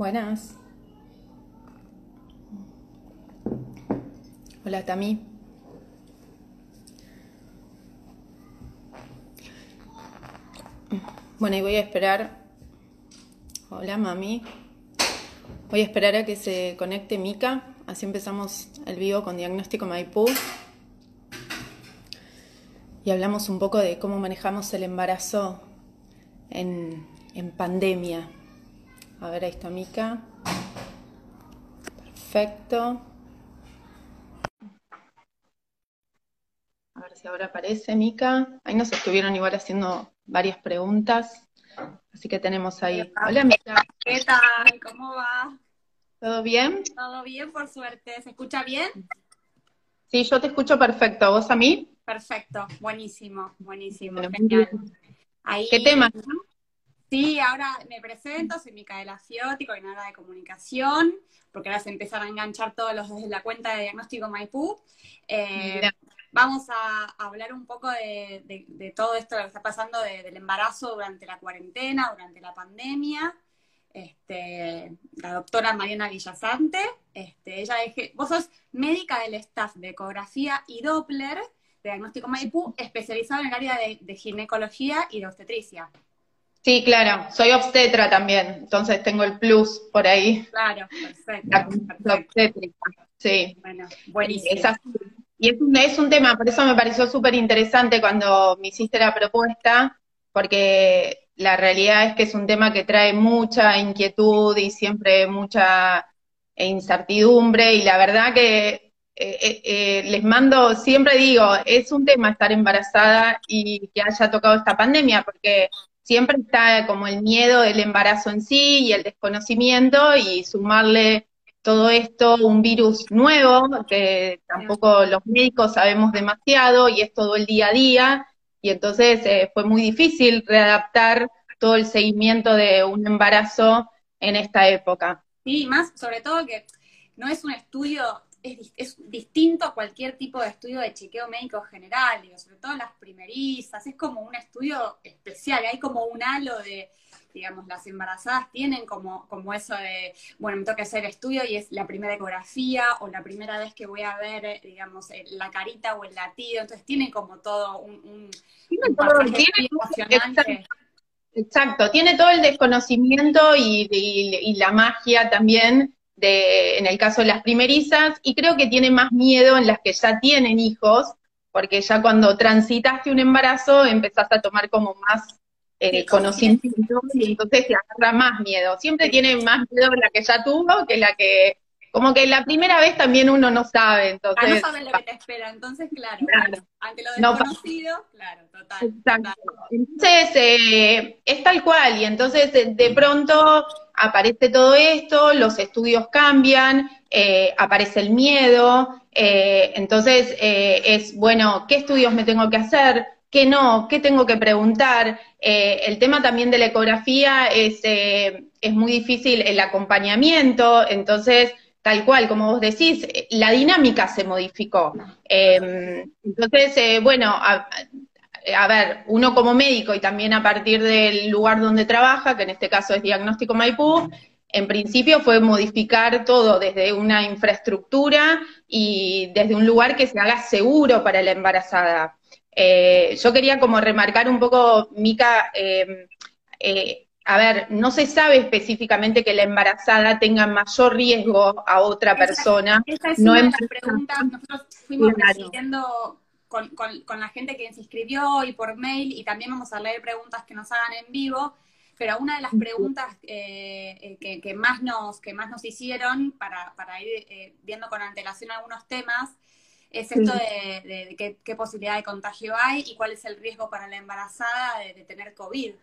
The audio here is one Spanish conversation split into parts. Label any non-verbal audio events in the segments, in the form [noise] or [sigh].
Buenas. Hola, Tami. Bueno, y voy a esperar. Hola, mami. Voy a esperar a que se conecte Mica. Así empezamos el vivo con Diagnóstico Maipú. Y hablamos un poco de cómo manejamos el embarazo en, en pandemia. A ver, ahí está Mica. Perfecto. A ver si ahora aparece Mica. Ahí nos estuvieron igual haciendo varias preguntas. Así que tenemos ahí. Hola, Mica. ¿Qué tal? ¿Cómo va? ¿Todo bien? Todo bien, por suerte. ¿Se escucha bien? Sí, yo te escucho perfecto. ¿Vos a mí? Perfecto, buenísimo, buenísimo, Bueno, genial. Ahí, ¿Qué tema? Sí, ahora me presento, soy Micaela Fiotti, coordinadora de comunicación, porque ahora se empezaron a enganchar todos los desde la cuenta de Diagnóstico Maipú. Eh, vamos a hablar un poco de, de- de todo esto que está pasando de- del embarazo durante la cuarentena, durante la pandemia. Este, la doctora Mariana Villasante, este, ella es, que- vos sos médica del staff de ecografía y Doppler de Diagnóstico Maipú, especializado en el área de, de ginecología y de obstetricia. Sí, claro. Soy obstetra también. Entonces tengo el plus por ahí. Claro, perfecto, La perfecto. obstétrica. Sí. Bueno, buenísimo. Y es un, es un tema, por eso me pareció súper interesante cuando me hiciste la propuesta, porque la realidad es que es un tema que trae mucha inquietud y siempre mucha incertidumbre, y la verdad que eh, eh, eh, les mando, siempre digo, es un tema estar embarazada y que haya tocado esta pandemia, porque siempre está como el miedo del embarazo en sí y el desconocimiento, y sumarle todo esto, un virus nuevo, que tampoco los médicos sabemos demasiado y es todo el día a día, y entonces eh, fue muy difícil readaptar todo el seguimiento de un embarazo en esta época. Sí, más sobre todo que no es un estudio, es, es distinto a cualquier tipo de estudio de chequeo médico general, digo, sobre todo las primerizas, es como un estudio especial, hay como un halo de, digamos, las embarazadas tienen como, como eso de, bueno, me toca hacer estudio y es la primera ecografía o la primera vez que voy a ver, eh, digamos, eh, la carita o el latido, entonces tienen como todo un, un, un pasaje Exacto, tiene todo el desconocimiento y, y- y la magia también de, en el caso de las primerizas, y creo que tiene más miedo en las que ya tienen hijos, porque ya cuando transitaste un embarazo empezás a tomar como más eh, conocimiento y entonces te agarra más miedo. Siempre tiene más miedo la que ya tuvo que la que, como que la primera vez también uno no sabe, Ah, no entonces... sabes lo que te espera, entonces, claro, Claro. ante lo No desconocido, claro, total. Exacto. total. Entonces, eh, es tal cual, y entonces eh, de pronto aparece todo esto, los estudios cambian, eh, aparece el miedo, eh, entonces es, bueno, ¿qué estudios me tengo que hacer? ¿Qué no? ¿Qué tengo que preguntar? El tema también de la ecografía es, eh, es muy difícil el acompañamiento, entonces, tal cual, como vos decís, la dinámica se modificó. Eh, entonces, eh, bueno, a- ver, uno como médico y también a partir del lugar donde trabaja, que en este caso es Diagnóstico Maipú, en principio fue modificar todo desde una infraestructura y desde un lugar que se haga seguro para la embarazada. Eh, yo quería como remarcar un poco, Mica, eh, eh, a ver, no se sabe específicamente que la embarazada tenga mayor riesgo a otra Esa- persona. Esa es No una de las preguntas, nosotros fuimos recibiendo con, con- con la gente que se inscribió y por mail, y también vamos a leer preguntas que nos hagan en vivo, pero una de las preguntas eh, eh, que, que más nos, que más nos hicieron para, para ir eh, viendo con antelación algunos temas es esto de, de- de qué, qué posibilidad de contagio hay y cuál es el riesgo para la embarazada de, de tener COVID.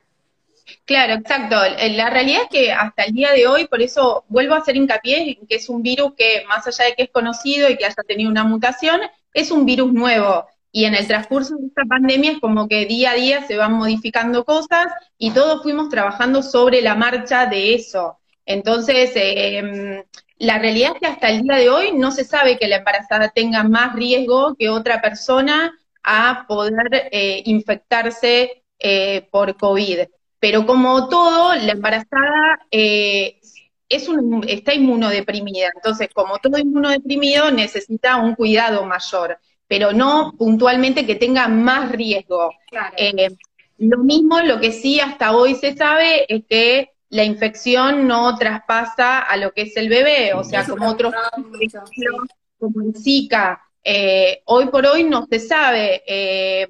Claro, exacto. Eh, La realidad es que hasta el día de hoy, por eso vuelvo a hacer hincapié en que es un virus que, más allá de que es conocido y que haya tenido una mutación, es un virus nuevo. Y en el transcurso de esta pandemia es como que día a día se van modificando cosas y todos fuimos trabajando sobre la marcha de eso. Entonces, eh, la realidad es que hasta el día de hoy no se sabe que la embarazada tenga más riesgo que otra persona a poder eh, infectarse por COVID. Pero como todo, la embarazada eh, es un, está inmunodeprimida. Entonces, como todo inmunodeprimido, necesita un cuidado mayor, pero no puntualmente que tenga más riesgo. Eh, lo mismo, lo que sí hasta hoy se sabe es que la infección no traspasa a lo que es el bebé, o sea, como otros, como el Zika. Eh, hoy por hoy no se sabe. Eh,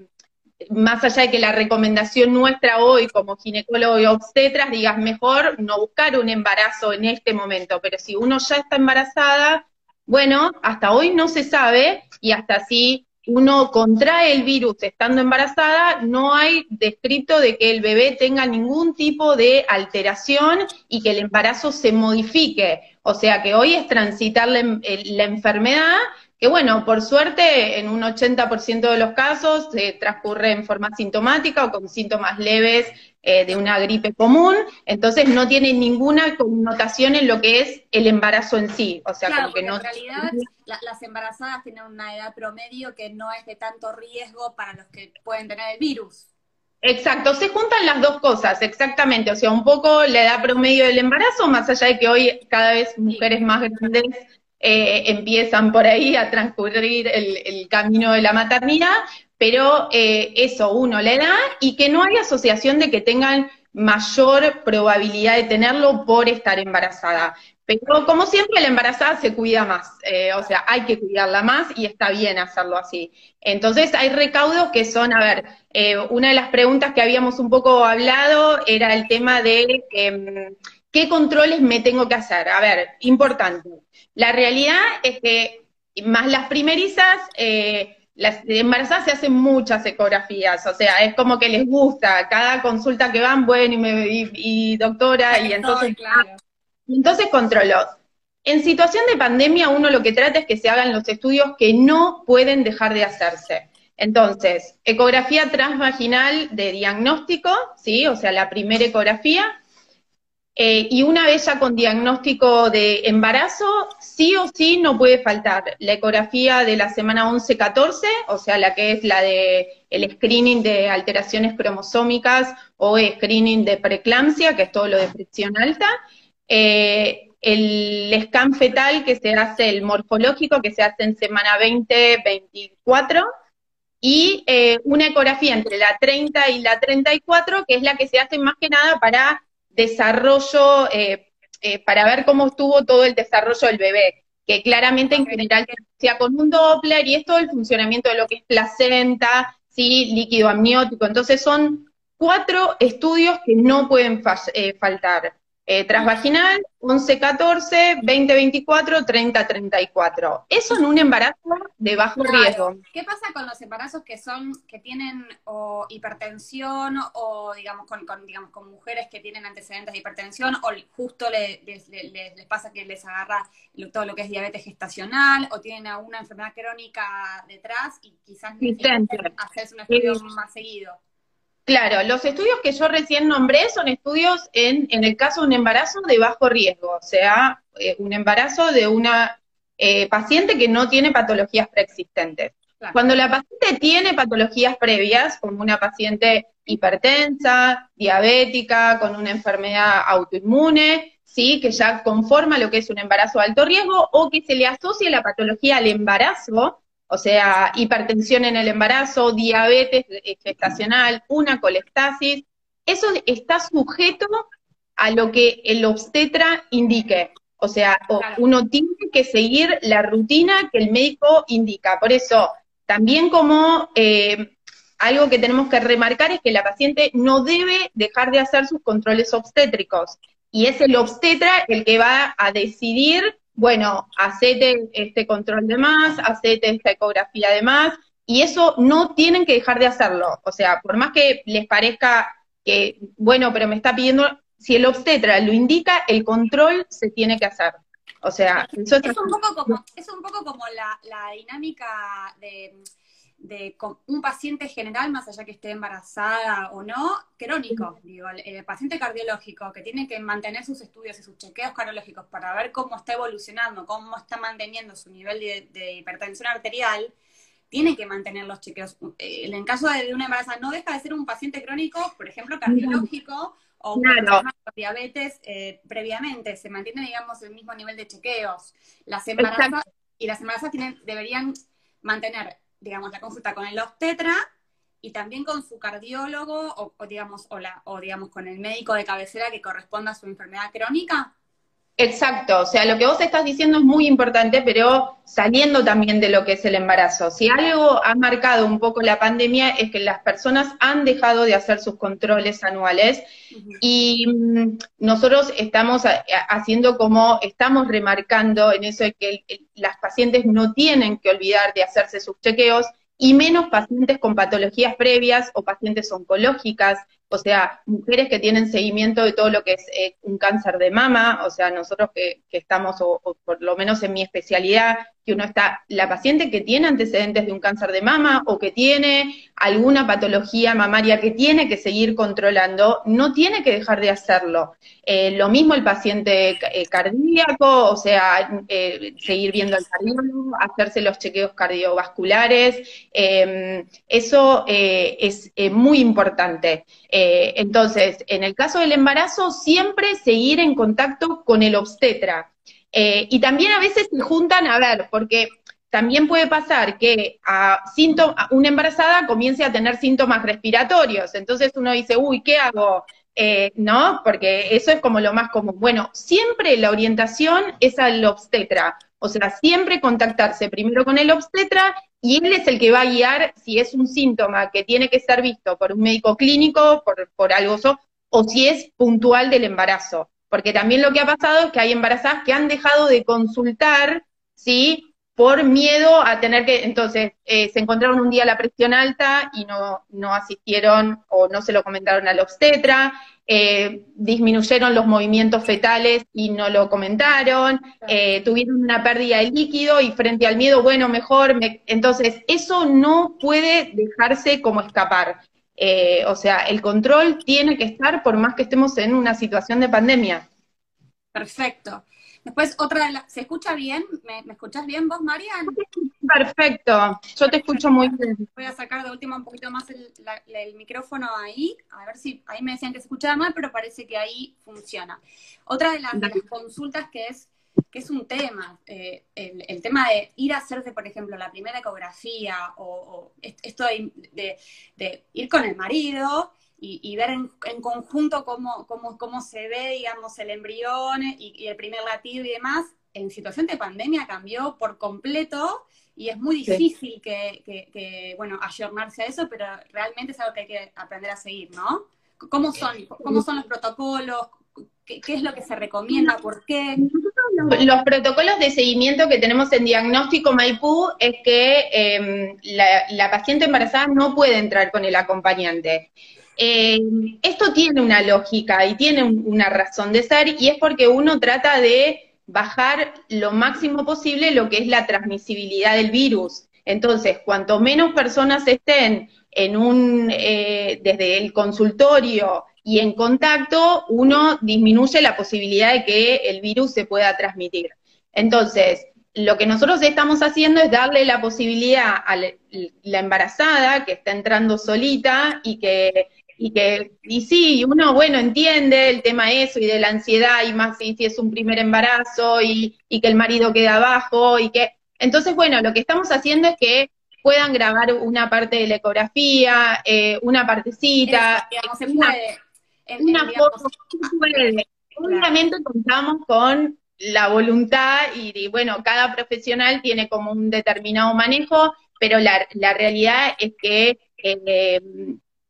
más allá de que la recomendación nuestra hoy como ginecólogo y obstetras digas mejor no buscar un embarazo en este momento, pero si uno ya está embarazada, bueno, hasta hoy no se sabe y hasta si uno contrae el virus estando embarazada, no hay descrito de que el bebé tenga ningún tipo de alteración y que el embarazo se modifique. O sea que hoy es transitar la, la enfermedad que bueno, por suerte en un 80% de los casos se transcurre en forma sintomática o con síntomas leves eh, de una gripe común, entonces no tiene ninguna connotación en lo que es el embarazo en sí. O sea, como que no... En realidad las embarazadas tienen una edad promedio que no es de tanto riesgo para los que pueden tener el virus. Exacto, se juntan las dos cosas, exactamente. O sea, un poco la edad promedio del embarazo, más allá de que hoy cada vez mujeres más grandes eh, empiezan por ahí a transcurrir el, camino de la maternidad, pero eh, eso, uno, le da y que no hay asociación de que tengan mayor probabilidad de tenerlo por estar embarazada. Pero como siempre, la embarazada se cuida más, eh, o sea, hay que cuidarla más y está bien hacerlo así. Entonces, hay recaudos que son, a ver, una de las preguntas que habíamos un poco hablado era el tema de em, qué controles me tengo que hacer. A ver, importante. La realidad es que, más las primerizas, eh, las embarazadas se hacen muchas ecografías, o sea, es como que les gusta, cada consulta que van, bueno, y, me, y, doctora, y entonces, entonces controló. En situación de pandemia, uno lo que trata es que se hagan los estudios que no pueden dejar de hacerse. Entonces, ecografía transvaginal de diagnóstico, ¿sí? O sea, la primera ecografía, eh, y una vez ya con diagnóstico de embarazo, sí o sí no puede faltar. La ecografía de la semana 11-14, o sea, la que es la de el screening de alteraciones cromosómicas o screening de preeclampsia, que es todo lo de presión alta, eh, el scan fetal que se hace, el morfológico que se hace en semana 20-24, y eh, una ecografía entre la 30 y la 34, que es la que se hace más que nada para desarrollo, eh, eh, para ver cómo estuvo todo el desarrollo del bebé, que claramente en general sea con un Doppler y es todo el funcionamiento de lo que es placenta, ¿sí? líquido amniótico. Entonces son cuatro estudios que no pueden eh, faltar. Eh, transvaginal, 11-14, 20-24, 30-34. Eso en un embarazo de bajo riesgo. ¿Qué pasa con los embarazos que son, que tienen o hipertensión o digamos con, digamos con mujeres que tienen antecedentes de hipertensión o justo les, pasa que les agarra todo lo que es diabetes gestacional o tienen alguna enfermedad crónica detrás y quizás necesitan hacerse un estudio más seguido? Claro, los estudios que yo recién nombré son estudios en, en el caso de un embarazo de bajo riesgo, o sea, eh, un embarazo de una eh, paciente que no tiene patologías preexistentes. Cuando la paciente tiene patologías previas, como una paciente hipertensa, diabética, con una enfermedad autoinmune, sí, que ya conforma lo que es un embarazo de alto riesgo, o que se le asocie la patología al embarazo, o sea, hipertensión en el embarazo, diabetes gestacional, una colestasis, eso está sujeto a lo que el obstetra indique. O sea, uno tiene que seguir la rutina que el médico indica. Por eso, también como eh, algo que tenemos que remarcar es que la paciente no debe dejar de hacer sus controles obstétricos. Y es el obstetra el que va a decidir bueno, hacete este control de más, hacete esta ecografía de más, y eso no tienen que dejar de hacerlo. O sea, por más que les parezca que, bueno, pero me está pidiendo, si el obstetra lo indica, el control se tiene que hacer. O sea, eso es, un poco como, es un poco como la dinámica de de un paciente general, más allá que esté embarazada o no, crónico, digo, el, paciente cardiológico que tiene que mantener sus estudios y sus chequeos cardiológicos para ver cómo está evolucionando, cómo está manteniendo su nivel de, hipertensión arterial, tiene que mantener los chequeos. Eh, en caso de una embarazada, no deja de ser un paciente crónico, por ejemplo, cardiológico, o diabetes eh, previamente, se mantiene, digamos, el mismo nivel de chequeos. Las embarazadas, y las embarazadas tienen, deberían mantener, digamos, la consulta con el obstetra y también con su cardiólogo o, digamos, o, la, o digamos, con el médico de cabecera que corresponda a su enfermedad crónica. Exacto, o sea, lo que vos estás diciendo es muy importante, pero saliendo también de lo que es el embarazo. Si algo ha marcado un poco la pandemia es que las personas han dejado de hacer sus controles anuales y mm, nosotros estamos haciendo como, estamos remarcando en eso de que las pacientes no tienen que olvidar de hacerse sus chequeos y menos pacientes con patologías previas o pacientes oncológicas, o sea, mujeres que tienen seguimiento de todo lo que es eh, un cáncer de mama, o sea, nosotros que, estamos, o, por lo menos en mi especialidad, que uno está, la paciente que tiene antecedentes de un cáncer de mama o que tiene alguna patología mamaria que tiene que seguir controlando, no tiene que dejar de hacerlo. Eh, lo mismo el paciente eh, cardíaco, o sea, seguir viendo al cardiólogo, hacerse los chequeos cardiovasculares, em, eso es muy importante. Eh, entonces, en el caso del embarazo, siempre seguir en contacto con el obstetra. Eh, y también a veces se juntan, a ver, porque también puede pasar que a una embarazada comience a tener síntomas respiratorios. Entonces uno dice, uy, ¿qué hago? Eh, ¿No? Porque eso es como lo más común. Bueno, siempre la orientación es al obstetra. O sea, siempre contactarse primero con el obstetra y él es el que va a guiar si es un síntoma que tiene que ser visto por un médico clínico, por, por algo o si es puntual del embarazo. Porque también lo que ha pasado es que hay embarazadas que han dejado de consultar, ¿sí? Por miedo a tener que, entonces, eh, se encontraron un día la presión alta y no, no asistieron o no se lo comentaron al obstetra, eh, disminuyeron los movimientos fetales y no lo comentaron, eh, tuvieron una pérdida de líquido y frente al miedo, bueno, mejor, entonces eso no puede dejarse como escapar. Eh, o sea, el control tiene que estar por más que estemos en una situación de pandemia. Perfecto. Después, otra de las... ¿Se escucha bien? ¿Me, ¿Me, escuchás bien vos, Marian? Perfecto, yo te escucho muy bien. Voy a sacar de última un poquito más el, micrófono ahí, a ver si ahí me decían que se escuchaba mal, pero parece que ahí funciona. Otra de las, consultas que es que es un tema, eh, el, tema de ir a hacerse, por ejemplo, la primera ecografía o, esto de, ir con el marido y, ver en, conjunto cómo, cómo, cómo, se ve, digamos, el embrión y, el primer latido y demás, en situación de pandemia cambió por completo y es muy difícil que, que, bueno, ayornarse a eso, pero realmente es algo que hay que aprender a seguir, ¿no? ¿Cómo son, cómo son los protocolos? ¿Qué, es lo que se recomienda? ¿Por qué? Los protocolos de seguimiento que tenemos en diagnóstico Maipú es que em, la paciente embarazada no puede entrar con el acompañante. Eh, esto tiene una lógica y tiene una razón de ser y es porque uno trata de bajar lo máximo posible lo que es la transmisibilidad del virus. Entonces, cuanto menos personas estén en un, eh, desde el consultorio y en contacto, uno disminuye la posibilidad de que el virus se pueda transmitir. Entonces, lo que nosotros estamos haciendo es darle la posibilidad a la embarazada que está entrando solita y que y que, y sí, uno, bueno, entiende el tema eso y de la ansiedad, y más si, es un primer embarazo y, y, que el marido queda abajo, y que, entonces, bueno, lo que estamos haciendo es que puedan grabar una parte de la ecografía, eh, una partecita, una, foto, Obviamente contamos con la voluntad y, bueno, cada profesional tiene como un determinado manejo, pero la, la realidad es que eh,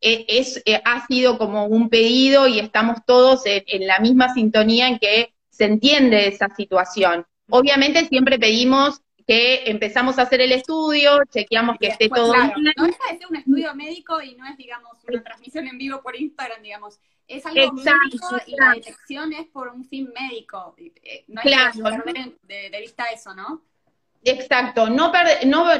e, es, eh, ha sido como un pedido y estamos todos en, la misma sintonía en que se entiende esa situación. Obviamente siempre pedimos que empezamos a hacer el estudio, chequeamos que esté todo bien. No deja de ser un estudio médico y no es, digamos, una transmisión en vivo por Instagram, digamos. Es algo médico y la detección es por un fin médico. Eh, no hay que perder de vista eso, ¿no? Exacto, no,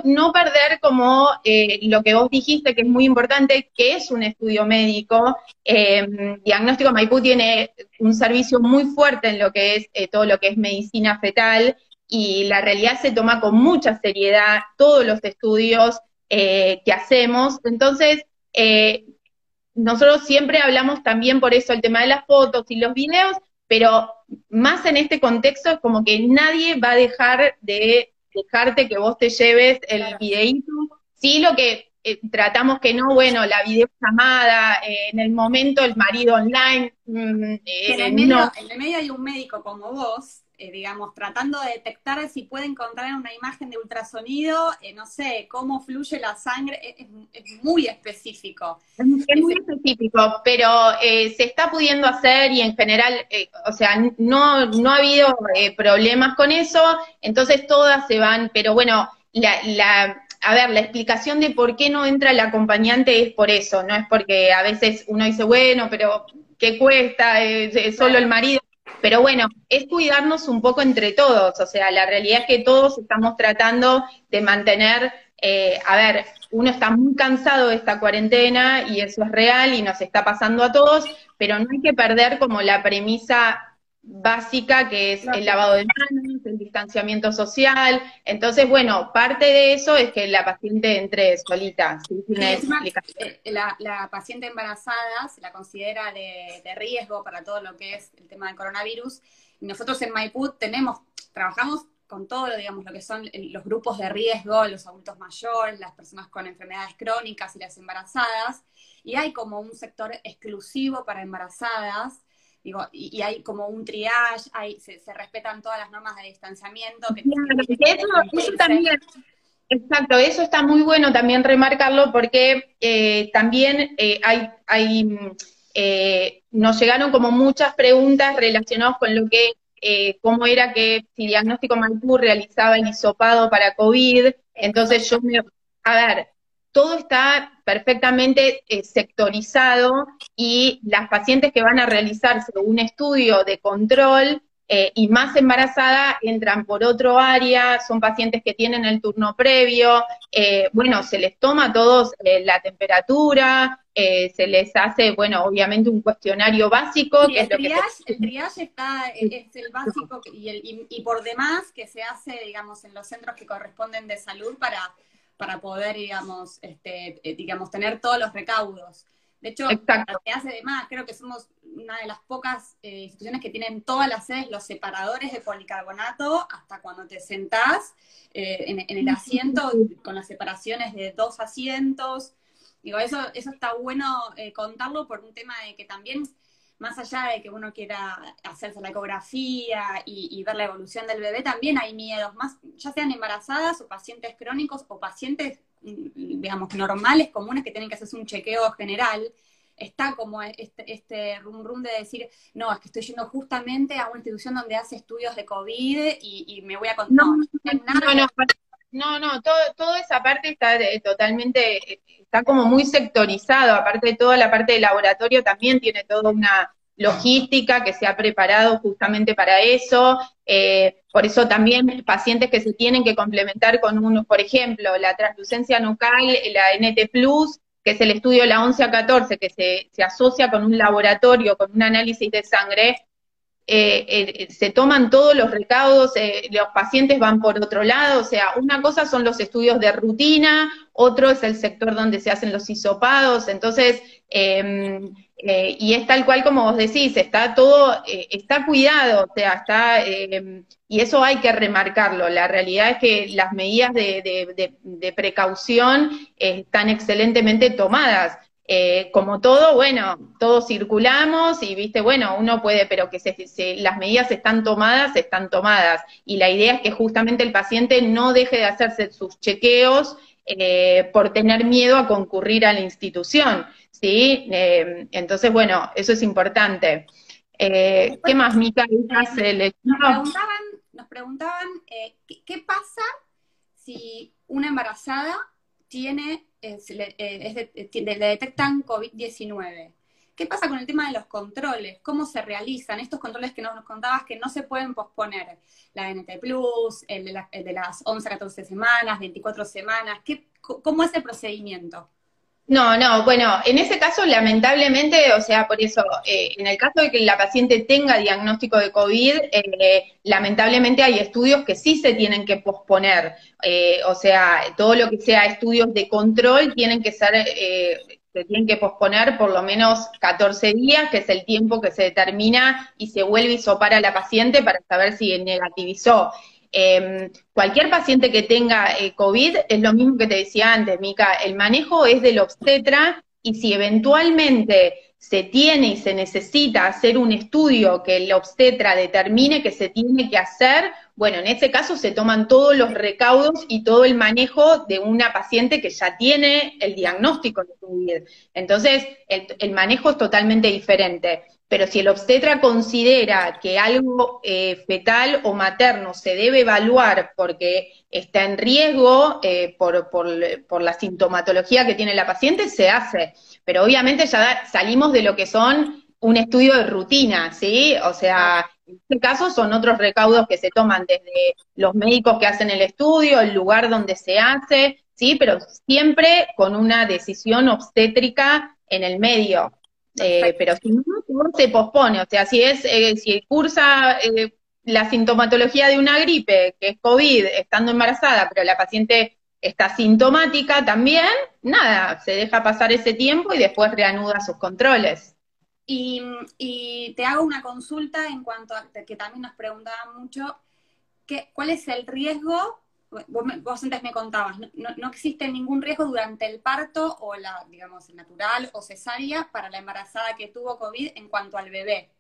no, perder como eh, lo que vos dijiste, que es muy importante, que es un estudio médico. Eh, Diagnóstico Maipú tiene un servicio muy fuerte en lo que es eh, todo lo que es medicina fetal y la realidad se toma con mucha seriedad todos los estudios que hacemos. Entonces, nosotros siempre hablamos también por eso el tema de las fotos y los videos, pero más en este contexto es como que nadie va a dejar de dejarte que vos te lleves el videíto. Sí, lo que eh, tratamos que no, bueno, la videollamada, eh, en el momento el marido online. Mm, eh, en, el medio, en el medio hay un médico como vos eh, digamos, tratando de detectar si puede encontrar una imagen de ultrasonido, eh, no sé, cómo fluye la sangre, es, muy específico. Es, muy específico, pero eh, se está pudiendo hacer y en general, o sea, no, no ha habido problemas con eso, entonces todas se van, pero bueno, la, la, a ver, la explicación de por qué no entra el acompañante es por eso, no es porque a veces uno dice, bueno, pero ¿qué cuesta? es solo el marido. Pero bueno, es cuidarnos un poco entre todos, o sea, la realidad es que todos estamos tratando de mantener, eh, a ver, uno está muy cansado de esta cuarentena y eso es real y nos está pasando a todos, pero no hay que perder como la premisa básica que es el lavado de manos, el distanciamiento social. Entonces, bueno, parte de eso es que la paciente entre solita, sin eh, La, la, paciente embarazada se la considera de, riesgo para todo lo que es el tema del coronavirus. Y nosotros en Maipú tenemos, trabajamos con todo, digamos, lo que son los grupos de riesgo, los adultos mayores, las personas con enfermedades crónicas y las embarazadas. Y hay como un sector exclusivo para embarazadas Digo, y, hay como un triage, hay, se, respetan todas las normas de distanciamiento. eso, también, exacto, eso está muy bueno también remarcarlo porque eh, también eh, hay, hay eh, nos llegaron como muchas preguntas relacionadas con lo que, cómo era que si Diagnóstico Maipú realizaba el hisopado para COVID, entonces yo me, a ver, todo está perfectamente eh, sectorizado y las pacientes que van a realizarse un estudio de control eh, y más embarazada entran por otro área, son pacientes que tienen el turno previo, eh, bueno, se les toma a todos la temperatura, se les hace, bueno, obviamente un cuestionario básico. que el, triage, el triage está, es el básico y, el, y por demás que se hace, digamos, en los centros que corresponden de salud para para poder, digamos, este, eh, digamos, tener todos los recaudos. De hecho, lo que hace de más, creo que somos una de las pocas eh, instituciones que tienen todas las sedes, los separadores de policarbonato, hasta cuando te sentás eh, en, el asiento, con las separaciones de dos asientos. Digo, eso, eso está bueno contarlo por un tema de que también más allá de que uno quiera hacerse la ecografía y, ver la evolución del bebé, también hay miedos, más, ya sean embarazadas o pacientes crónicos o pacientes, mm, digamos, normales, comunes, que tienen que hacerse un chequeo general. Está como este, este rum rum de decir, no, es que estoy yendo justamente a una institución donde hace estudios de COVID y, me voy a contar. No, no, no, no, todo, toda esa parte está eh, totalmente, eh, está como muy sectorizado, aparte de toda la parte de laboratorio también tiene toda una logística que se ha preparado justamente para eso, eh, por eso también pacientes que se tienen que complementar con uno, por ejemplo, la translucencia nucal, la NT+, que es el estudio la 11 a 14, que se, se asocia con un laboratorio, con un análisis de sangre, eh, eh, se toman todos los recaudos, eh, los pacientes van por otro lado, o sea, una cosa son los estudios de rutina, otro es el sector donde se hacen los hisopados, entonces, em, y es tal cual como vos decís, está todo, está cuidado, o sea, está, em, y eso hay que remarcarlo, la realidad es que las medidas de precaución están excelentemente tomadas. Eh, como todo, bueno, todos circulamos y, viste, bueno, uno puede, pero que se, las medidas están tomadas, están tomadas. Y la idea es que justamente el paciente no deje de hacerse sus chequeos eh, por tener miedo a concurrir a la institución, ¿sí? Eh, entonces, bueno, eso es importante. ¿Qué más, Mica? Nos preguntaban, nos preguntaban ¿qué pasa si una embarazada tiene eh, le, eh, le detectan COVID-19. ¿Qué pasa con el tema de los controles? ¿Cómo se realizan estos controles que nos contabas que no se pueden posponer? La NT Plus, el de, las 11 a 14 semanas, 24 semanas. ¿qué, ¿Cómo es el procedimiento? No, no, bueno, en ese caso lamentablemente, o sea, por eso, eh, en el caso de que la paciente tenga diagnóstico de COVID, eh, lamentablemente hay estudios que sí se tienen que posponer, eh, o sea, todo lo que sea estudios de control tienen que ser se tienen que posponer por lo menos 14 días, que es el tiempo que se determina y se vuelve y sopara a la paciente para saber si negativizó. Em, cualquier paciente que tenga eh, COVID es lo mismo que te decía antes, Mica, el manejo es del obstetra y si eventualmente se tiene y se necesita hacer un estudio que el obstetra determine que se tiene que hacer, bueno, en ese caso se toman todos los recaudos y todo el manejo de una paciente que ya tiene el diagnóstico de COVID. Entonces, el, manejo es totalmente diferente. Pero si el obstetra considera que algo eh, fetal o materno se debe evaluar porque está en riesgo eh, por, por la sintomatología que tiene la paciente, se hace pero obviamente ya salimos de lo que son un estudio de rutina, ¿sí? O sea, en este caso son otros recaudos que se toman desde los médicos que hacen el estudio, el lugar donde se hace, ¿sí? Pero siempre con una decisión obstétrica en el medio. Eh, pero si no, se pospone, o sea, si es, eh, si cursa eh, la sintomatología de una gripe, que es COVID, estando embarazada, pero la paciente está sintomática también, nada, se deja pasar ese tiempo y después reanuda sus controles. Y, te hago una consulta en cuanto a que también nos preguntaban mucho, que, ¿cuál es el riesgo? Vos, antes me contabas, no, existe ningún riesgo durante el parto o la, digamos, natural o cesárea para la embarazada que tuvo COVID en cuanto al bebé.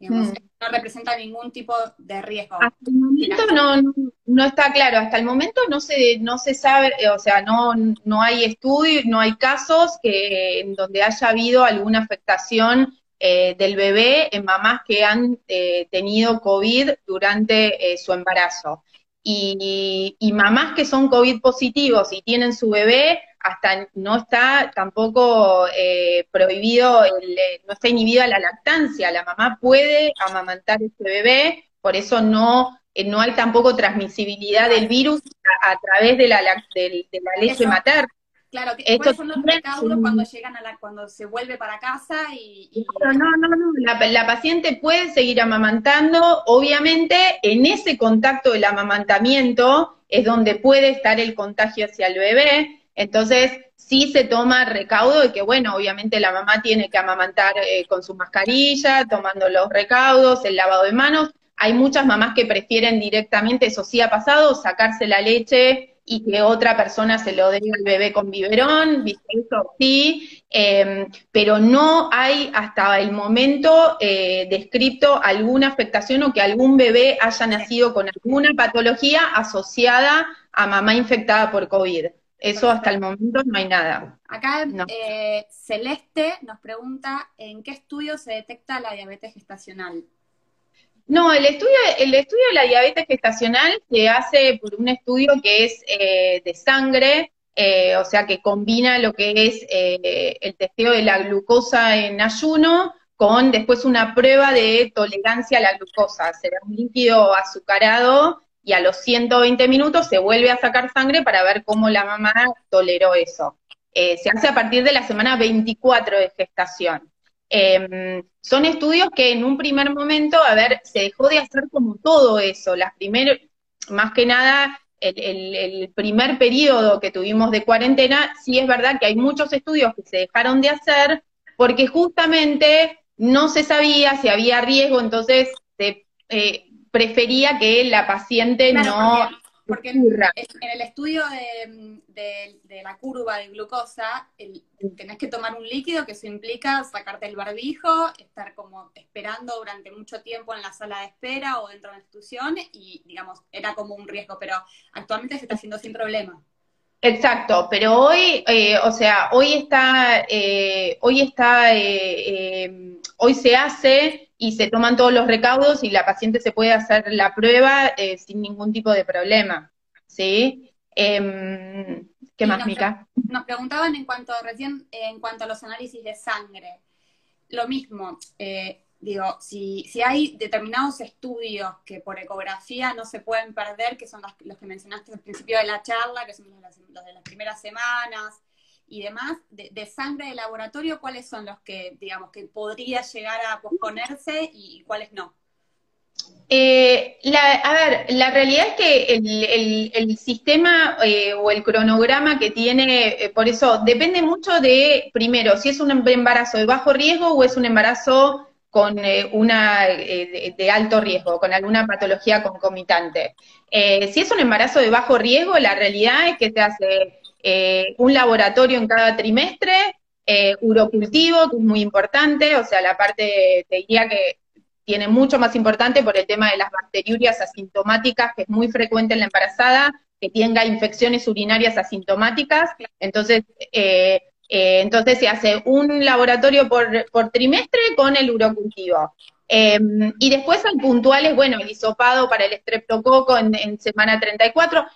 Mm. No representa ningún tipo de riesgo. Hasta el momento no, no, está claro, hasta el momento no se, no se sabe, o sea, no, no hay estudios, no hay casos que, en donde haya habido alguna afectación eh, del bebé en mamás que han eh, tenido COVID durante eh, su embarazo. Y, y, mamás que son COVID positivos y tienen su bebé, hasta no está tampoco eh, prohibido, eh, no está inhibida la lactancia, la mamá puede amamantar este bebé, por eso no, eh, no hay tampoco transmisibilidad del virus a, través de la, de, la leche materna. Claro, que Esto son los recaudos cuando llegan a la, cuando se vuelve para casa y, No, no, no, la, la, paciente puede seguir amamantando, obviamente en ese contacto del amamantamiento es donde puede estar el contagio hacia el bebé, entonces, sí se toma recaudo de que, bueno, obviamente la mamá tiene que amamantar eh, con su mascarilla, tomando los recaudos, el lavado de manos. Hay muchas mamás que prefieren directamente, eso sí ha pasado, sacarse la leche y que otra persona se lo dé al bebé con biberón, ¿viste? Eso sí, em, pero no hay hasta el momento eh, descrito alguna afectación o que algún bebé haya nacido con alguna patología asociada a mamá infectada por COVID. Eso hasta el momento no hay nada. Acá eh, Celeste nos pregunta en qué estudio se detecta la diabetes gestacional. No, el estudio, el estudio de la diabetes gestacional se hace por un estudio que es eh, de sangre, eh, o sea que combina lo que es el testeo de la glucosa en ayuno con después una prueba de tolerancia a la glucosa. Será un líquido azucarado y a los 120 minutos se vuelve a sacar sangre para ver cómo la mamá toleró eso. Eh, se hace a partir de la semana 24 de gestación. Em, son estudios que en un primer momento, a ver, se dejó de hacer como todo eso. Las primeras, más que nada, el, el, primer periodo que tuvimos de cuarentena, sí es verdad que hay muchos estudios que se dejaron de hacer porque justamente no se sabía si había riesgo, entonces se, eh, prefería que la paciente no... Porque, en el estudio de, la curva de glucosa, tenés que tomar un líquido, que eso implica sacarte el barbijo, estar como esperando durante mucho tiempo en la sala de espera o dentro de la institución, y digamos, era como un riesgo, pero actualmente se está haciendo sin problema. Exacto, pero hoy, eh, o sea, hoy está, eh, hoy está, eh, hoy se hace y se toman todos los recaudos y la paciente se puede hacer la prueba sin ningún tipo de problema, ¿sí? Em, ¿Qué más, Mica? Nos preguntaban en cuanto recién, en cuanto a los análisis de sangre. Lo mismo, digo, si, si hay determinados estudios que por ecografía no se pueden perder, que son los, que mencionaste al principio de la charla, que son los, de las primeras semanas y demás, de, sangre de laboratorio, ¿cuáles son los que, digamos, que podría llegar a posponerse y, cuáles no? Eh, a ver, la realidad es que el, sistema eh, o el cronograma que tiene, eh, por eso depende mucho de, primero, si es un embarazo de bajo riesgo o es un embarazo con una de, alto riesgo, con alguna patología concomitante. si es un embarazo de bajo riesgo, la realidad es que se hace un laboratorio en cada trimestre, urocultivo, que es muy importante, o sea, la parte, te diría que tiene mucho más importante por el tema de las bacteriurias asintomáticas, que es muy frecuente en la embarazada, que tenga infecciones urinarias asintomáticas. Entonces, eh, eh, entonces se hace un laboratorio por, trimestre con el urocultivo. Em, y después hay puntuales, bueno, el hisopado para el estreptococo en, semana 34,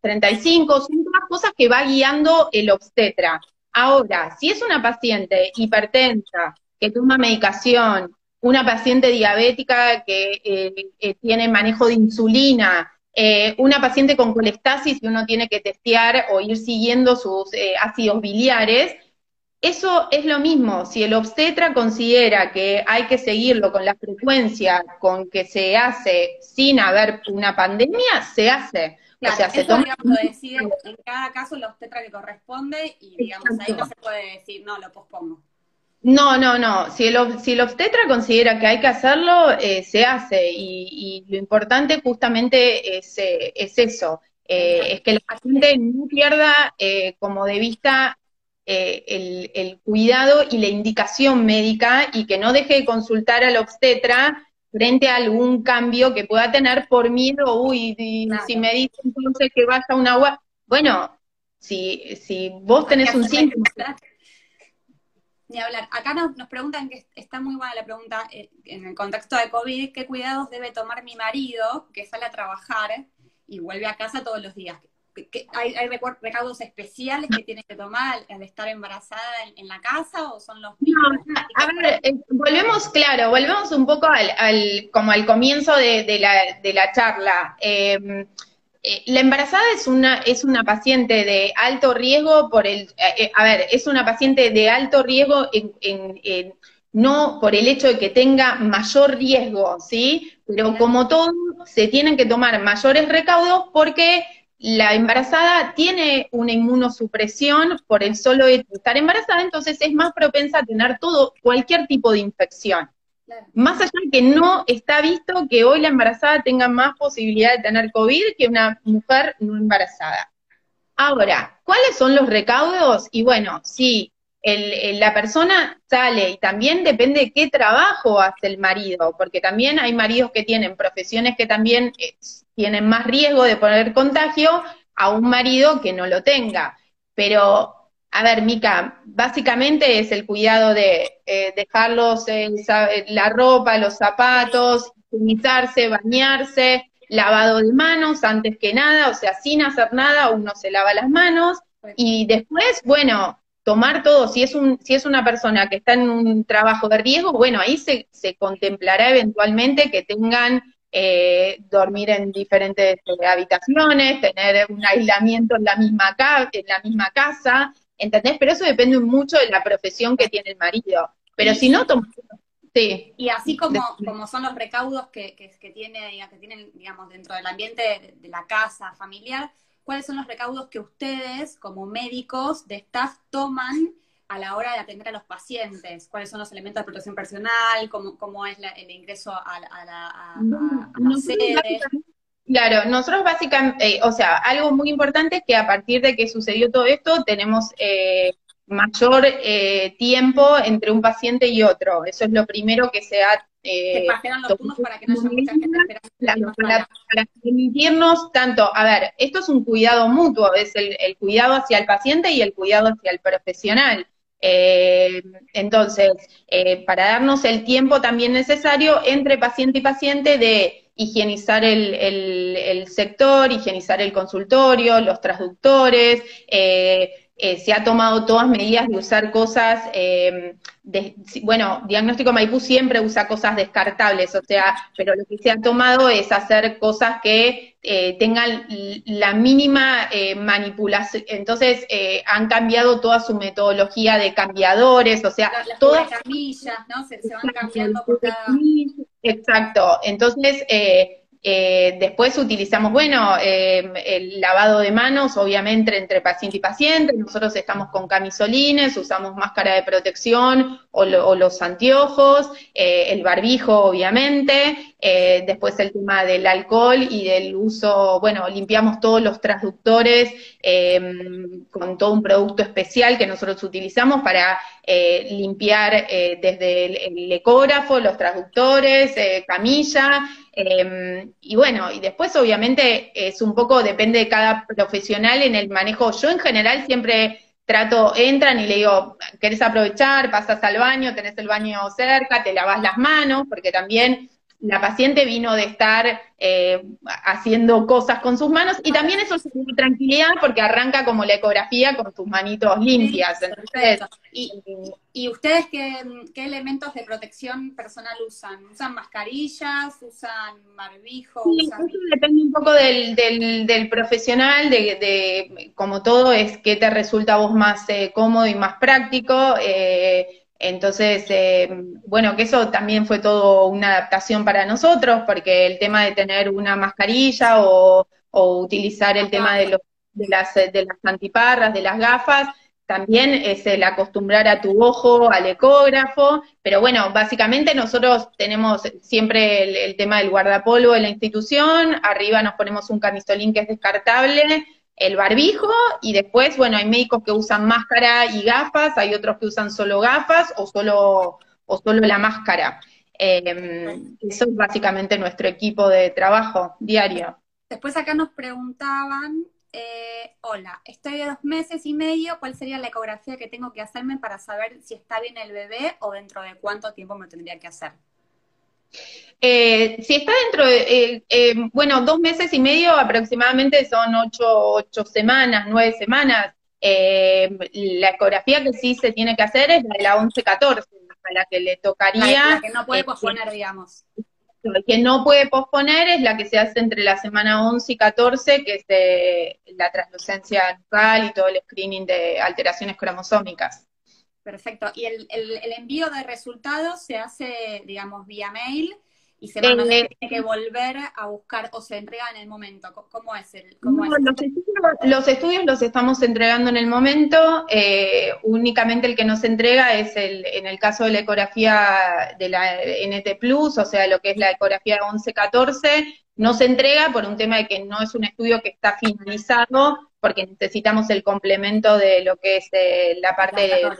35, son todas cosas que va guiando el obstetra. Ahora, si es una paciente hipertensa, que toma medicación, una paciente diabética que eh, tiene manejo de insulina, eh, una paciente con colestasis y uno tiene que testear o ir siguiendo sus eh, ácidos biliares, eso es lo mismo. Si el obstetra considera que hay que seguirlo con la frecuencia con que se hace sin haber una pandemia, se hace. o sea, se toma... lo decide en cada caso el obstetra que corresponde y digamos ahí no se puede decir, no, lo pospongo. No, no, no. Si el, si el obstetra considera que hay que hacerlo, eh, se hace. Y, lo importante justamente es, eh, es eso. Eh, es que la paciente no pierda como de vista el, el, cuidado y la indicación médica y que no deje de consultar al obstetra frente a algún cambio que pueda tener por miedo, uy, si me dice entonces que vaya a un agua, bueno, si, si vos tenés un síntoma ni hablar. Acá nos, preguntan, que está muy buena la pregunta, eh, en el contexto de COVID, ¿qué cuidados debe tomar mi marido que sale a trabajar y vuelve a casa todos los días? Hay, ¿Hay recaudos especiales que tiene que tomar al estar embarazada en, la casa o son los mismos? a ver, eh, volvemos, claro, volvemos un poco al, como al comienzo de, la, de la charla. Eh, eh, la embarazada es una, es una paciente de alto riesgo por el, eh, eh, a ver, es una paciente de alto riesgo en, no por el hecho de que tenga mayor riesgo, ¿sí? Pero como todo, se tienen que tomar mayores recaudos porque la embarazada tiene una inmunosupresión por el solo hecho de estar embarazada, entonces es más propensa a tener todo, cualquier tipo de infección. Más allá de que no está visto que hoy la embarazada tenga más posibilidad de tener COVID que una mujer no embarazada. Ahora, ¿cuáles son los recaudos? Y bueno, si la persona sale y también depende de qué trabajo hace el marido, porque también hay maridos que tienen profesiones que también eh, tienen más riesgo de poner contagio a un marido que no lo tenga. Pero a ver, Mica, básicamente es el cuidado de eh, dejarlos la ropa, los zapatos, higienizarse, bañarse, lavado de manos antes que nada, o sea, sin hacer nada uno se lava las manos y después, bueno, tomar todo, si es, un, si es una persona que está en un trabajo de riesgo, bueno, ahí se, se contemplará eventualmente que tengan eh, dormir en diferentes eh, habitaciones, tener un aislamiento en la misma, en la misma casa, ¿entendés? Pero eso depende mucho de la profesión que tiene el marido. Pero si no, Sí. Y así como, como son los recaudos que, que, tiene, que tienen, digamos, dentro del ambiente de, la casa familiar, ¿cuáles son los recaudos que ustedes, como médicos de staff, toman a la hora de atender a los pacientes? ¿Cuáles son los elementos de protección personal? ¿Cómo, cómo es el ingreso a, la, a, sede? Claro, nosotros básicamente, eh, o sea, algo muy importante es que a partir de que sucedió todo esto, tenemos eh, mayor eh, tiempo entre un paciente y otro. Eso es lo primero que se ha... Eh, los turnos para que no haya mucha gente esperando. para, permitirnos tanto, a ver, esto es un cuidado mutuo, es el, el cuidado hacia el paciente y el cuidado hacia el profesional. Eh, entonces, eh, para darnos el tiempo también necesario entre paciente y paciente de higienizar el, sector, higienizar el consultorio, los traductores, eh, eh, se ha tomado todas medidas de usar cosas, eh, bueno, Diagnóstico Maipú siempre usa cosas descartables, o sea, pero lo que se ha tomado es hacer cosas que tengan la mínima manipulación, entonces han cambiado toda su metodología de cambiadores, o sea, todas... camillas, ¿no? Se, van cambiando por cada Exacto. Entonces, eh, eh, después utilizamos, bueno, eh, el lavado de manos, obviamente, entre paciente y paciente. Nosotros estamos con camisolines, usamos máscara de protección o, los anteojos, eh, el barbijo, obviamente. Después el tema del alcohol y del uso, bueno, limpiamos todos los transductores em, con todo un producto especial que nosotros utilizamos para limpiar desde el, el, ecógrafo, los transductores, camilla, Em, y bueno, y después obviamente es un poco, depende de cada profesional en el manejo. Yo en general siempre trato, entran y le digo, ¿querés aprovechar? Pasas al baño, tenés el baño cerca, te lavas las manos, porque también la paciente vino de estar eh, haciendo cosas con sus manos y también eso es tranquilidad porque arranca como la ecografía con tus manitos limpias. ¿Y, ustedes qué, elementos de protección personal usan? ¿Usan mascarillas? ¿Usan barbijo? Sí, eso depende un poco del, del, profesional, de, como todo, es qué te resulta a vos más eh, cómodo y más práctico. Eh, entonces, eh, bueno, que eso también fue todo una adaptación para nosotros, porque el tema de tener una mascarilla o, utilizar el tema de, los, de, las, de las antiparras, de las gafas, también es el acostumbrar a tu ojo al ecógrafo, pero bueno, básicamente nosotros tenemos siempre el, tema del guardapolvo en la institución, arriba nos ponemos un camisolín que es descartable, el barbijo y después, bueno, hay médicos que usan máscara y gafas, hay otros que usan solo gafas o solo, o solo la máscara. Em, eso es básicamente nuestro equipo de trabajo diario. Después acá nos preguntaban, eh, hola, estoy de dos meses y medio, ¿cuál sería la ecografía que tengo que hacerme para saber si está bien el bebé o dentro de cuánto tiempo me tendría que hacer? Eh, si está dentro de, eh, eh, bueno, dos meses y medio aproximadamente son ocho, ocho semanas, nueve semanas. la ecografía que sí se tiene que hacer es la de la 11-14, a la que le tocaría. La que no puede posponer, digamos. La que no puede posponer es la que se hace entre la semana 11 y 14, que es la translucencia nucal y todo el screening de alteraciones cromosómicas. Perfecto. ¿Y el, el, envío de resultados se hace, digamos, vía mail? y se van a tener que volver a buscar o se entrega en el momento. ¿Cómo es el? Los, estudios, los, estamos entregando en el momento. Eh, únicamente el que nos entrega es el, en el caso de la ecografía de la NT Plus, o sea, lo que es la ecografía 1114, no se entrega por un tema de que no es un estudio que está finalizado, porque necesitamos el complemento de lo que es eh, la parte de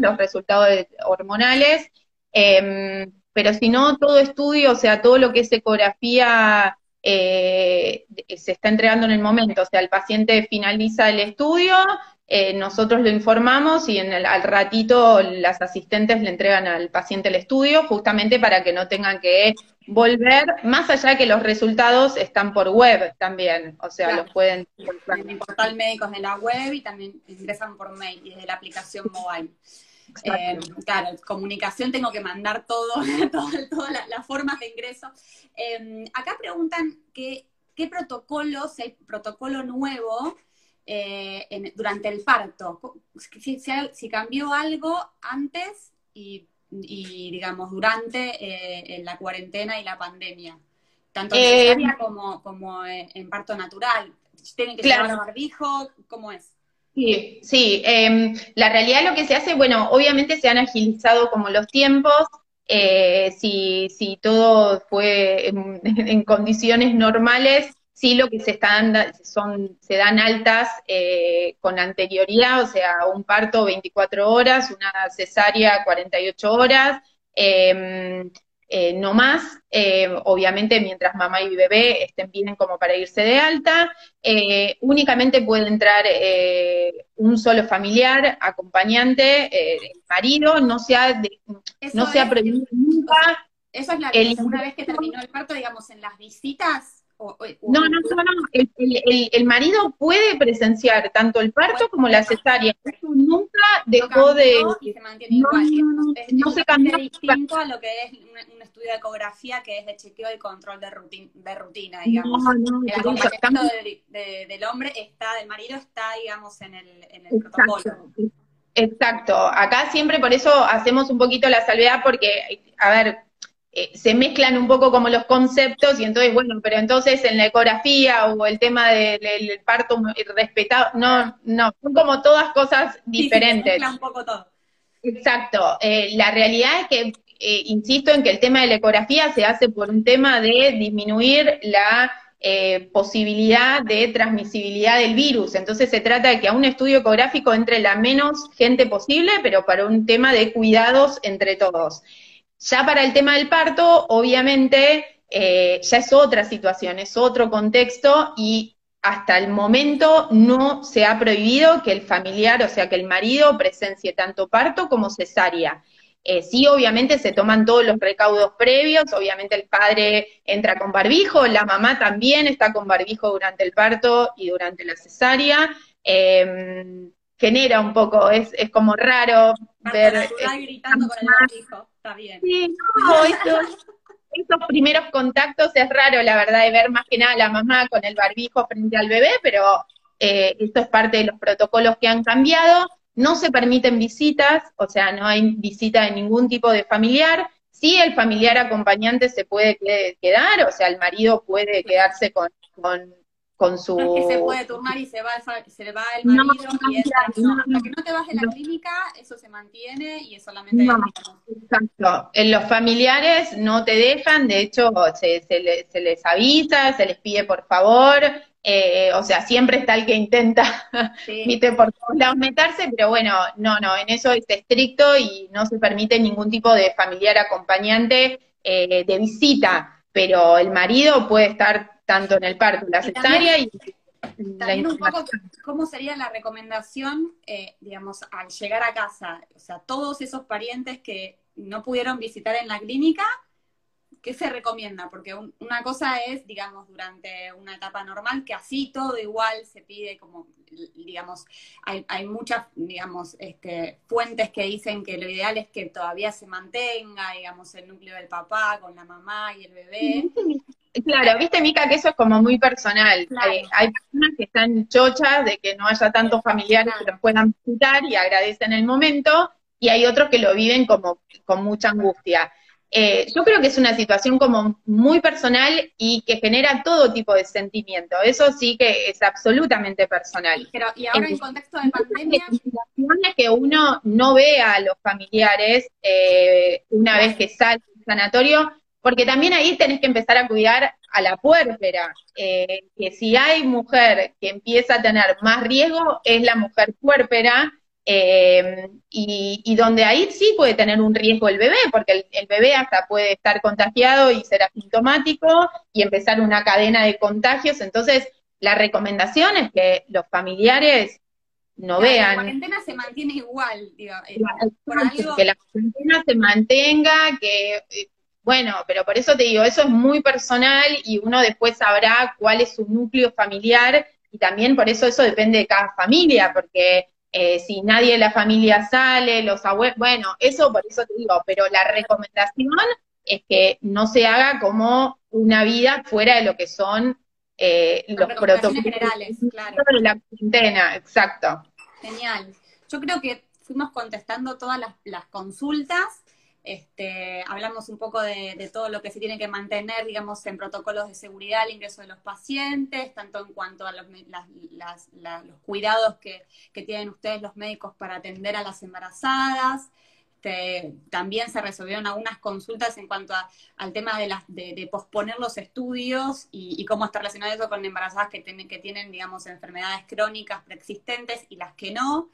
los resultados hormonales. Em, pero si no, todo estudio, o sea, todo lo que es ecografía eh, se está entregando en el momento, o sea, el paciente finaliza el estudio, eh, nosotros lo informamos y en el, al ratito las asistentes le entregan al paciente el estudio, justamente para que no tengan que volver, más allá de que los resultados están por web también, o sea, los pueden... En el portal médicos de la web y también ingresan por mail y desde la aplicación mobile. Eh, claro, comunicación tengo que mandar todo, [laughs] todas las, formas de ingreso. Em, acá preguntan qué protocolo, si hay protocolo nuevo eh, durante el parto, si, cambió algo antes y, digamos, durante eh, la cuarentena y la pandemia, tanto en como, como en parto natural. ¿Tienen que llevar barbijo? ¿Cómo es? Sí, sí. Em, la realidad lo que se hace, bueno, obviamente se han agilizado como los tiempos. Eh, si, si todo fue en, [laughs] condiciones normales, sí lo que se están son se dan altas eh, con anterioridad, o sea, un parto 24 horas, una cesárea 48 horas. Eh, eh, no más, eh, obviamente mientras mamá y bebé estén bien como para irse de alta, eh, únicamente puede entrar un solo familiar, acompañante, el marido, no se ha, no se ha prohibido nunca. Eso es la que una vez que terminó el parto, digamos, en las visitas no, no, no, no. El, marido puede presenciar tanto el parto como la cesárea. Eso nunca dejó de. Y se mantiene igual. No, no, se cambió. distinto a lo que es un, estudio de ecografía que es de chequeo y control de, rutina, de rutina digamos. el acompañamiento del hombre está, del marido está, digamos, en el, en el protocolo. Exacto. Acá siempre por eso hacemos un poquito la salvedad porque, a ver, eh, se mezclan un poco como los conceptos y entonces, bueno, pero entonces en la ecografía o el tema del, parto respetado, no, no, son como todas cosas diferentes. Sí, se un poco todo. Exacto. Eh, la realidad es que, eh, insisto en que el tema de la ecografía se hace por un tema de disminuir la posibilidad de transmisibilidad del virus. Entonces se trata de que a un estudio ecográfico entre la menos gente posible, pero para un tema de cuidados entre todos. Ya para el tema del parto, obviamente, eh, ya es otra situación, es otro contexto y hasta el momento no se ha prohibido que el familiar, o sea, que el marido presencie tanto parto como cesárea. Eh, sí, obviamente se toman todos los recaudos previos, obviamente el padre entra con barbijo, la mamá también está con barbijo durante el parto y durante la cesárea. Em, genera un poco, es, es como raro ver... gritando con el barbijo bien. Sí, estos, primeros contactos es raro, la verdad, de ver más que nada a la mamá con el barbijo frente al bebé, pero eh, esto es parte de los protocolos que han cambiado. No se permiten visitas, o sea, no hay visita de ningún tipo de familiar. Sí, el familiar acompañante se puede quedar, o sea, el marido puede quedarse con, con con su... No es que se puede turnar y se va, se va el marido y es, no, hasta que no te vas de la clínica, eso se mantiene y es solamente... exacto. En los familiares no te dejan, de hecho se, se, les avisa, se les pide por favor, eh, o sea, siempre está el que intenta, [laughs] viste, por todos lados meterse, pero bueno, no, no, en eso es estricto y no se permite ningún tipo de familiar acompañante eh, de visita, pero el marido puede estar tanto en el parto, la cesárea y, también un poco cómo sería la recomendación, eh, digamos, al llegar a casa, o sea, todos esos parientes que no pudieron visitar en la clínica, ¿qué se recomienda? Porque una cosa es, digamos, durante una etapa normal, que así todo igual se pide como, digamos, hay, hay muchas, digamos, este, fuentes que dicen que lo ideal es que todavía se mantenga, digamos, el núcleo del papá con la mamá y el bebé. Claro, viste, Mica, que eso es como muy personal. Eh, hay personas que están chochas de que no haya tantos familiares que los puedan visitar y agradecen el momento, y hay otros que lo viven como con mucha angustia. Eh, yo creo que es una situación como muy personal y que genera todo tipo de sentimiento. Eso sí que es absolutamente personal. Pero, y ahora en, contexto de pandemia. [laughs] Es que uno no vea a los familiares eh, una vez que sale del sanatorio, porque también ahí tenés que empezar a cuidar a la puérpera, eh, que si hay mujer que empieza a tener más riesgo, es la mujer puérpera, eh, y, donde ahí sí puede tener un riesgo el bebé, porque el, bebé hasta puede estar contagiado y ser asintomático y empezar una cadena de contagios. Entonces, la recomendación es que los familiares no vean. La cuarentena se mantiene igual, digo, eh, que la cuarentena se mantenga, que bueno, pero por eso te digo, eso es muy personal y uno después sabrá cuál es su núcleo familiar y también por eso eso depende de cada familia, porque eh, si nadie de la familia sale, los abuelos, bueno, eso por eso te digo, pero la recomendación es que no se haga como una vida fuera de lo que son eh, los protocolos generales, claro. de la cuarentena, exacto. Genial. Yo creo que fuimos contestando todas las consultas. Este, hablamos un poco de, todo lo que se tiene que mantener, digamos, en protocolos de seguridad al ingreso de los pacientes, tanto en cuanto a los, cuidados que, tienen ustedes los médicos para atender a las embarazadas. Este, también se resolvieron algunas consultas en cuanto al tema de, posponer los estudios y, cómo está relacionado eso con embarazadas que, que tienen, digamos, enfermedades crónicas preexistentes y las que no.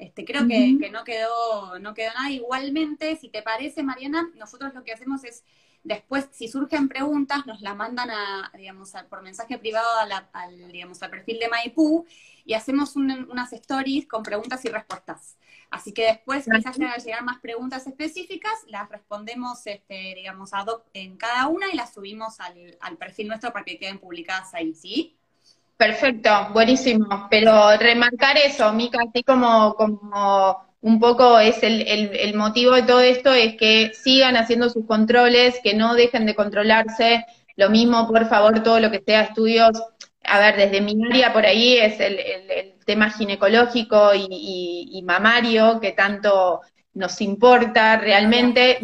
Este, creo que, no quedó, no quedó nada. Igualmente, si te parece, Mariana, nosotros lo que hacemos es después, si surgen preguntas, nos la mandan a, digamos, por mensaje privado al, digamos, al perfil de Maipú y hacemos unas stories con preguntas y respuestas. Así que después quizás que llegar más preguntas específicas, las respondemos, este, digamos, ad hoc en cada una y las subimos al, al perfil nuestro para que queden publicadas ahí, ¿sí? Perfecto, buenísimo. Pero remarcar eso, Mica, así como, como un poco es el, el, motivo de todo esto, es que sigan haciendo sus controles, que no dejen de controlarse. Lo mismo, por favor, todo lo que sea estudios, a ver, desde mi área por ahí es el, el tema ginecológico y, mamario, que tanto nos importa realmente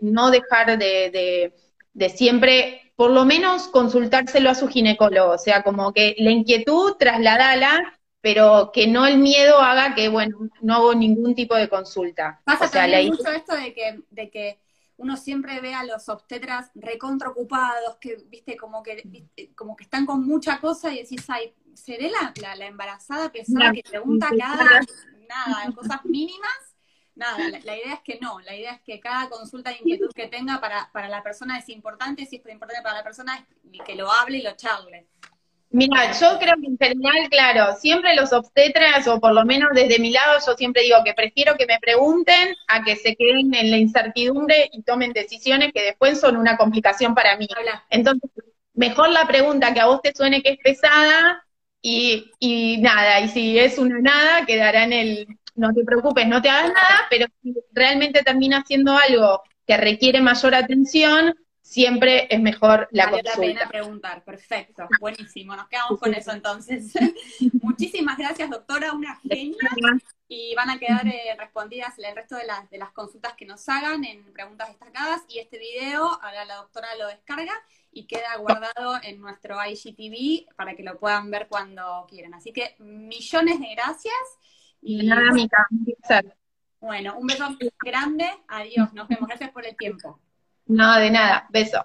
no dejar de, de, siempre, por lo menos consultárselo a su ginecólogo, o sea, como que la inquietud trasladala, pero que no el miedo haga que, bueno, no hago ningún tipo de consulta. Pasa o sea, también mucho esto de que, de que uno siempre ve a los obstetras recontra ocupados, que, viste, como que, como que están con mucha cosa y decís, ay, ¿seré la, la, embarazada pesada que pregunta cada, nada, cosas mínimas? Nada, la, idea es que no, la idea es que cada consulta de inquietud que tenga para, para la persona es importante, si es importante para la persona, es que lo hable y lo charle. Mira, yo creo que en general, claro, siempre los obstetras, o por lo menos desde mi lado, yo siempre digo que prefiero que me pregunten a que se queden en la incertidumbre y tomen decisiones que después son una complicación para mí. Entonces, mejor la pregunta que a vos te suene que es pesada y, y nada, y si es una nada, quedará en el, no te preocupes, no te hagas nada, pero si realmente termina siendo algo que requiere mayor atención, siempre es mejor la vale consulta. la pena preguntar, perfecto, [laughs] buenísimo, nos quedamos con eso entonces. [laughs] Muchísimas gracias, doctora, una genia. Y van a quedar eh, respondidas el resto de las, de las consultas que nos hagan en preguntas destacadas. Y este video, ahora la doctora lo descarga y queda guardado en nuestro IGTV para que lo puedan ver cuando quieran. Así que millones de gracias. Y nada, Mica, Bueno, un beso grande. Adiós, nos vemos. Gracias por el tiempo. No, de nada. Beso.